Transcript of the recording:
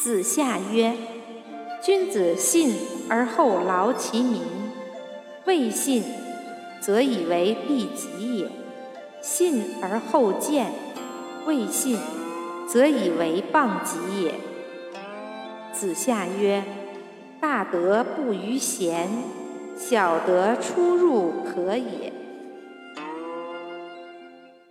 子夏曰：“君子信而后劳其民，未信则以为必己也；信而后见，未信则以为谤己也。”子夏曰：“大德不于贤，小德出入可也。”